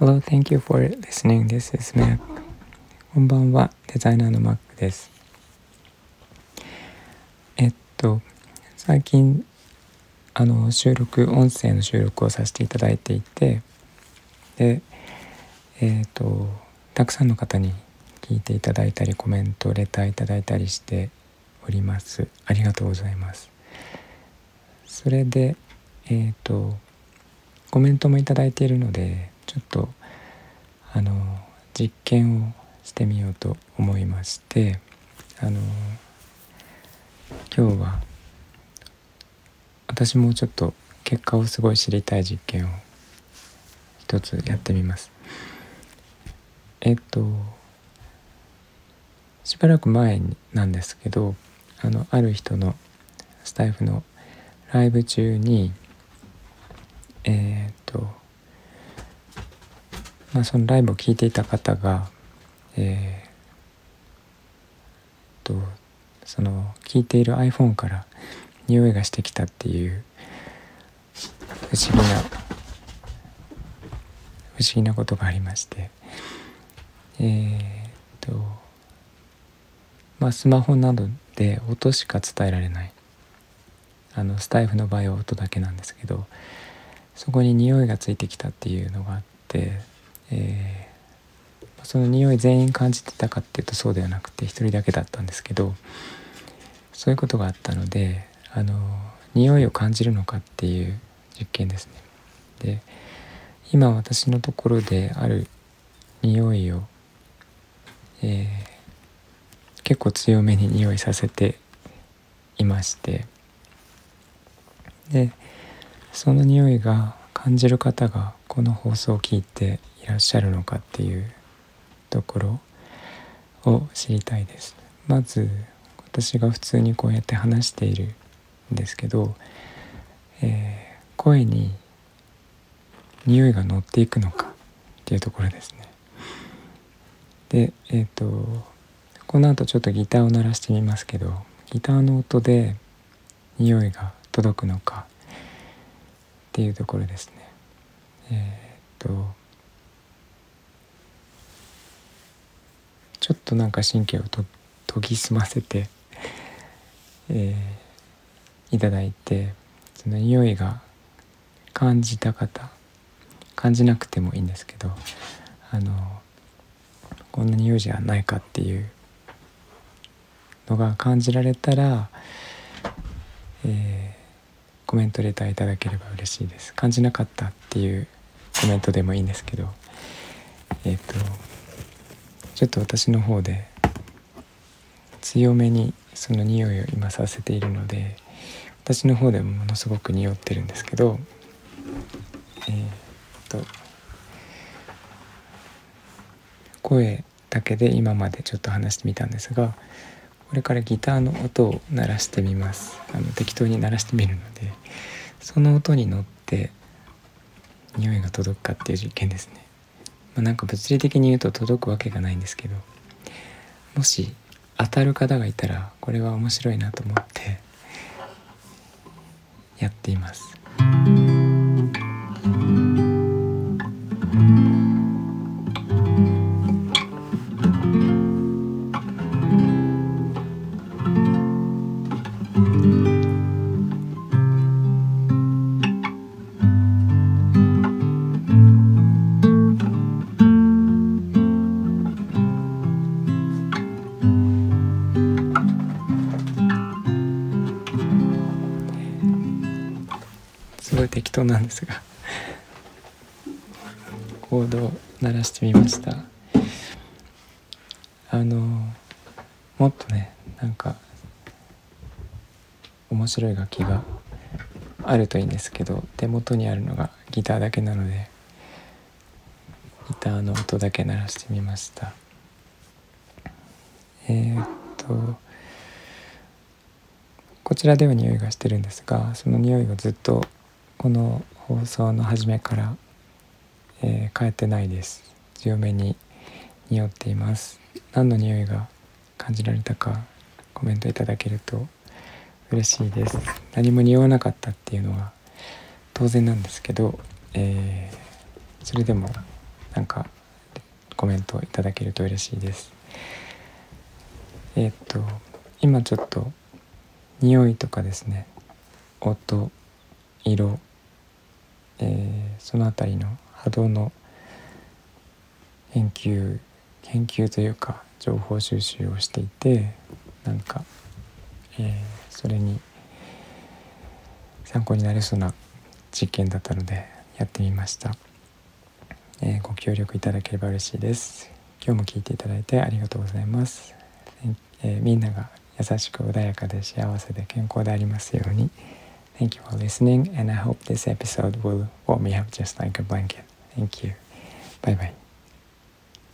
Hello, thank you for listening. This is Mac. こんばんは、デザイナーの Mac です。えっと、最近、あの、収録、音声の収録をさせていただいていて、で、えっと、たくさんの方に聞いていただいたり、コメント、レターいただいたりしております。ありがとうございます。それで、えっと、コメントも頂いているのでっとあの実験をしてみようと思いましてあの今日は私もちょっと結果をすごい知りたい実験を一つやってみます。えっとしばらく前なんですけどあのある人のスタイフのライブ中にえっ、とまあそのライブを聞いていた方がえー、とその聞いている iPhone から匂いがしてきたっていう不思議な不思議なことがありましてえっ、とまあスマホなどで音しか伝えられないあのスタイフの場合は音だけなんですけどそこに匂いがついてきたっていうのがあって、えー、その匂い全員感じてたかっていうとそうではなくて1人だけだったんですけどそういうことがあったのであの匂いを感じるのかっていう実験ですね。で今私のところである匂いを、えー、結構強めに匂いさせていましてでその匂いが感じる方がこの放送を聞いてらっしゃるのかっていうところを知りたいです。まず私が普通にこうやって話しているんですけど、えー、声に匂いが乗っていくのかっていうところですね。でえっ、ー、とこの後ちょっとギターを鳴らしてみますけどギターの音で匂いが届くのかっていうところですね。えー、っとちょっとなんか神経をと研ぎ澄ませて、えー、いただいてその匂いが感じた方感じなくてもいいんですけどあのこんな匂いじゃないかっていうのが感じられたら、えーコメントレターいただければ嬉しいです。感じなかったっていうコメントでもいいんですけどえっ、ー、とちょっと私の方で強めにその匂いを今させているので私の方でもものすごく匂ってるんですけどえっ、と声だけで今までちょっと話してみたんですがこれからギターの音を鳴らしてみます。あの適当に鳴らしてみるのでその音に乗って匂いが届くかっていう実験ですね、まあ、なんか物理的に言うと届くわけがないんですけどもし当たる方がいたらこれは面白いなと思ってやっています。すごい適当なんですが。コードを鳴らしてみました。あのもっとねなんか面白い楽器があるといいんですけど手元にあるのがギターだけなのでギターの音だけ鳴らしてみました。えー、っとこちらでは匂いがしてるんですがその匂いをずっとこの放送の初めから、えー、変えてないです。強めに匂っています。何の匂いが感じられたかコメントいただけると嬉しいです。何も匂わなかったっていうのは当然なんですけど、えー、それでもなんかコメントいただけると嬉しいです。えっ、と今ちょっと匂いとかですね音色、えー、その辺りの波動の研究研究というか情報収集をしていてなんか、えー、それに参考になりそうな実験だったのでやってみました、えー、ご協力いただければ嬉しいです。今日も聞いていただいてありがとうございます、えー、みんなが優しく穏やかで幸せで健康でありますように。Thank you for listening and I hope this episode will warm me up just like a blanket. Thank you. Bye bye.